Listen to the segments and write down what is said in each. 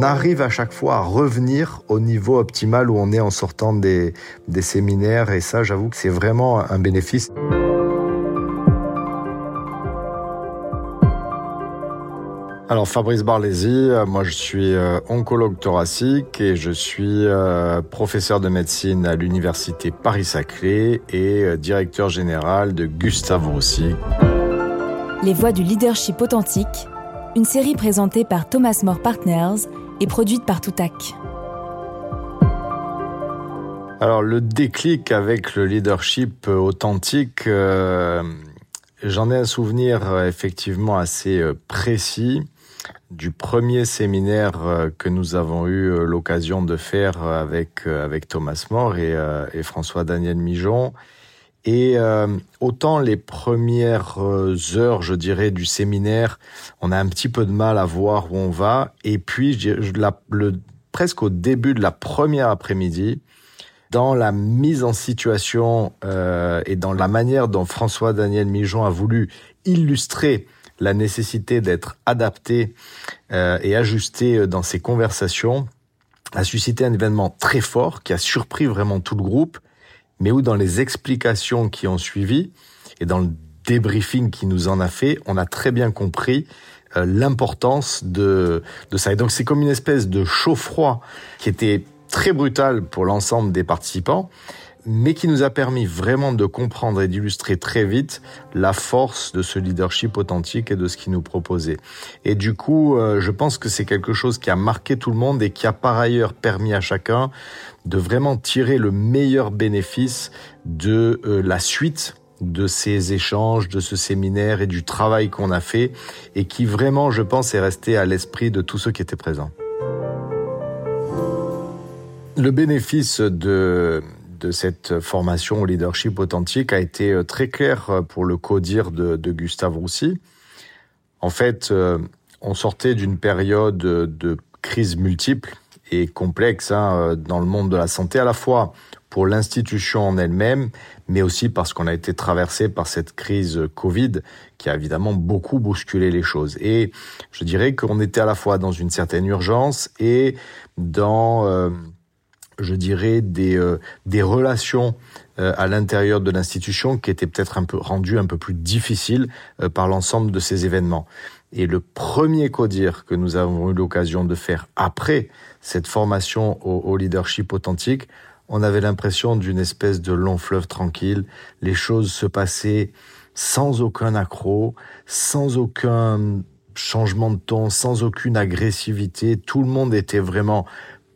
on arrive à chaque fois à revenir au niveau optimal où on est en sortant des, des séminaires. Et ça, j'avoue que c'est vraiment un bénéfice. Alors Fabrice Barlési, euh, moi je suis euh, oncologue thoracique et je suis euh, professeur de médecine à l'université Paris-Saclay et directeur général de Gustave Roussy. Les voix du leadership authentique, une série présentée par Thomas More Partners et produite par Toutac. Alors le déclic avec le leadership authentique, j'en ai un souvenir effectivement assez précis du premier séminaire euh, que nous avons eu euh, l'occasion de faire euh, avec avec Thomas More et, et François Daniel Mijon. Et autant les premières heures, je dirais, du séminaire, on a un petit peu de mal à voir où on va. Et puis, je, la, le, presque au début de la première après-midi, dans la mise en situation euh, et dans la manière dont François Daniel Mijon a voulu illustrer la nécessité d'être adapté euh, et ajusté euh, dans ses conversations a suscité un événement très fort qui a surpris vraiment tout le groupe, mais où dans les explications qui ont suivi et dans le débriefing qui nous en a fait, on a très bien compris euh, l'importance de, de ça. Et donc c'est comme une espèce de chaud-froid qui était très brutal pour l'ensemble des participants, mais qui nous a permis vraiment de comprendre et d'illustrer très vite la force de ce leadership authentique et de ce qu'il nous proposait. Et du coup, euh, je pense que c'est quelque chose qui a marqué tout le monde et qui a par ailleurs permis à chacun de vraiment tirer le meilleur bénéfice de euh, la suite de ces échanges, de ce séminaire et du travail qu'on a fait et qui vraiment, je pense, est resté à l'esprit de tous ceux qui étaient présents. Le bénéfice de de cette formation au leadership authentique a été euh, très clair euh, pour le codir de, de Gustave Roussy. En fait, euh, on sortait d'une période de crise multiple et complexe hein, dans le monde de la santé, à la fois pour l'institution en elle-même, mais aussi parce qu'on a été traversé par cette crise Covid qui a évidemment beaucoup bousculé les choses. Et je dirais qu'on était à la fois dans une certaine urgence et dans je dirais, des, euh, relations euh, à l'intérieur de l'institution qui étaient peut-être un peu rendues un peu plus difficiles euh, par l'ensemble de ces événements. Et le premier codir que nous avons eu l'occasion de faire après cette formation au leadership authentique, on avait l'impression d'une espèce de long fleuve tranquille. Les choses se passaient sans aucun accroc, sans aucun changement de ton, sans aucune agressivité. Tout le monde était vraiment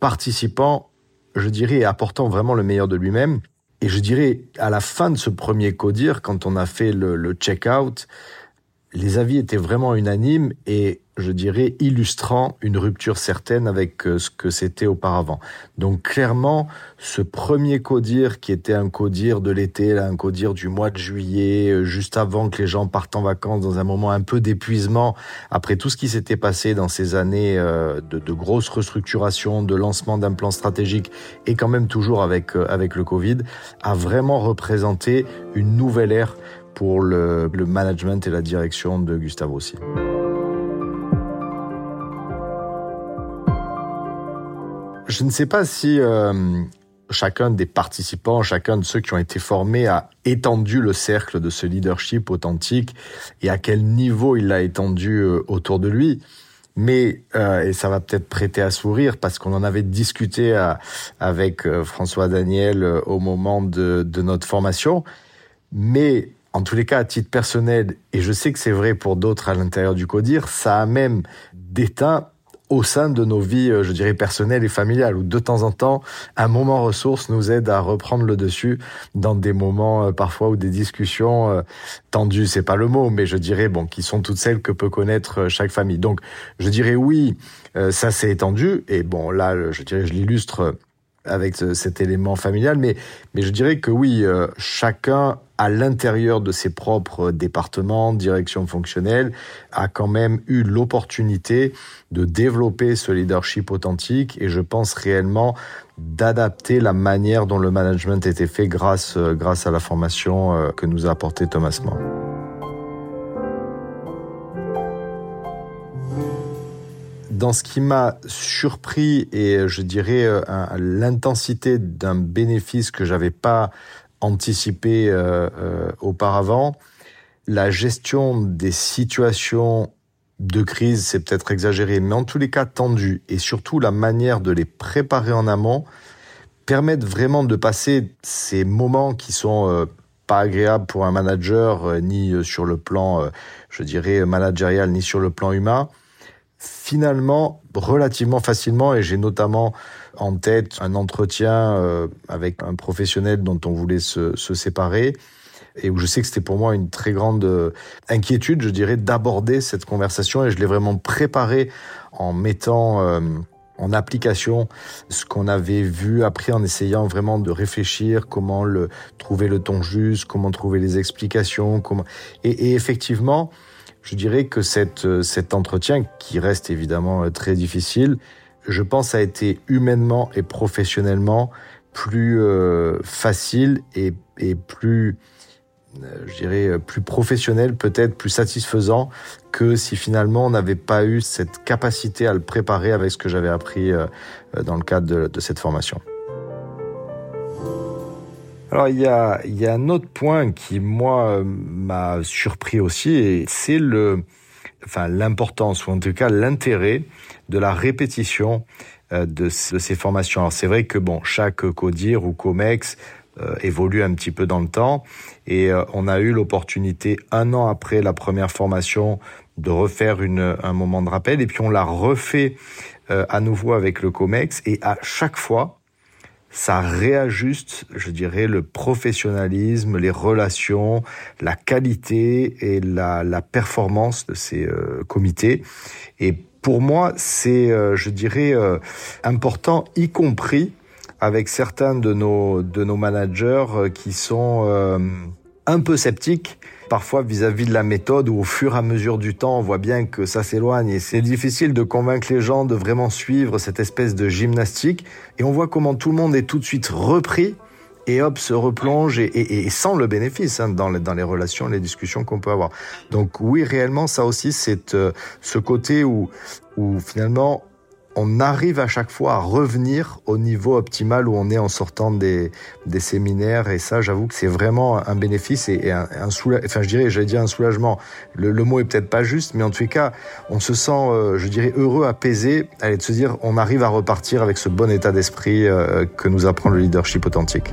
participant je dirais, apportant vraiment le meilleur de lui-même. Et je dirais, à la fin de ce premier codir, quand on a fait le, le check-out, les avis étaient vraiment unanimes et je dirais, illustrant une rupture certaine avec euh, ce que c'était auparavant. Donc clairement, ce premier codir qui était un codir de l'été, un codir du mois de juillet, euh, juste avant que les gens partent en vacances, dans un moment un peu d'épuisement, après tout ce qui s'était passé dans ces années euh, de, grosses restructurations, de lancement d'un plan stratégique, et quand même toujours avec, avec le Covid, a vraiment représenté une nouvelle ère pour le, le management et la direction de Gustave Rossi. Je ne sais pas si euh, chacun des participants, chacun de ceux qui ont été formés a étendu le cercle de ce leadership authentique et à quel niveau il l'a étendu euh, autour de lui. Mais, euh, et ça va peut-être prêter à sourire parce qu'on en avait discuté avec François Daniel au moment de, de notre formation, mais en tous les cas, à titre personnel, et je sais que c'est vrai pour d'autres à l'intérieur du CODIR, ça a même déteint au sein de nos vies, euh, je dirais, personnelles et familiales, où de temps en temps, un moment ressource nous aide à reprendre le dessus dans des moments euh, parfois où des discussions euh, tendues, c'est pas le mot, mais je dirais, bon, qui sont toutes celles que peut connaître chaque famille. Donc, je dirais oui, ça s'est étendu, et bon, là, je dirais, je l'illustre avec cet élément familial, mais, mais je dirais que oui, chacun à l'intérieur de ses propres départements, directions fonctionnelles, a quand même eu l'opportunité de développer ce leadership authentique et je pense réellement d'adapter la manière dont le management était fait grâce, grâce à la formation euh, que nous a apporté Thomas More. Dans ce qui m'a surpris et je dirais l'intensité d'un bénéfice que j'avais pas anticipé auparavant, la gestion des situations de crise, c'est peut-être exagéré, mais en tous les cas tendues, et surtout la manière de les préparer en amont, permettent vraiment de passer ces moments qui sont euh, pas agréables pour un manager, euh, ni euh, sur le plan, je dirais, managérial, ni sur le plan humain, finalement relativement facilement, et j'ai notamment en tête un entretien avec un professionnel dont on voulait se, séparer, et où je sais que c'était pour moi une très grande euh, inquiétude, je dirais, d'aborder cette conversation et je l'ai vraiment préparé en mettant euh, en application ce qu'on avait vu, appris en essayant vraiment de réfléchir comment trouver le ton juste, comment trouver les explications, et effectivement, je dirais que euh, cet entretien qui reste évidemment très difficile, je pense a été humainement et professionnellement plus euh, facile et, et plus euh, je dirais, euh, plus professionnel, peut-être plus satisfaisant que si finalement on n'avait pas eu cette capacité à le préparer avec ce que j'avais appris euh, dans le cadre de, de cette formation. Alors il y a, y a un autre point qui moi m'a surpris aussi et c'est le, enfin l'importance ou en tout cas l'intérêt de la répétition de, de ces formations. Alors c'est vrai que bon chaque CODIR ou COMEX euh, évolue un petit peu dans le temps. Et euh, on a eu l'opportunité, un an après la première formation, de refaire une, un moment de rappel. Et puis on l'a refait euh, à nouveau avec le COMEX. Et à chaque fois, ça réajuste, je dirais, le professionnalisme, les relations, la qualité et la, la performance de ces comités. Et pour moi, c'est, je dirais, important, y compris avec certains de nos, de nos managers euh, qui sont euh, un peu sceptiques parfois vis-à-vis de la méthode où au fur et à mesure du temps on voit bien que ça s'éloigne et c'est difficile de convaincre les gens de vraiment suivre cette espèce de gymnastique et on voit comment tout le monde est tout de suite repris et hop se replonge et, et, et sans le bénéfice hein, dans, les, dans les relations, les discussions qu'on peut avoir. Donc oui, réellement, ça aussi, c'est euh, ce côté où, où finalement on arrive à chaque fois à revenir au niveau optimal où on est en sortant des, des séminaires. Et ça, j'avoue que c'est vraiment un bénéfice et, un, soulagement. Enfin, je dirais, j'allais dire un soulagement. Le, le, mot est peut-être pas juste, mais en les cas, on se sent, euh, je dirais, heureux, apaisé, allez, de se dire, on arrive à repartir avec ce bon état d'esprit euh, que nous apprend le leadership authentique.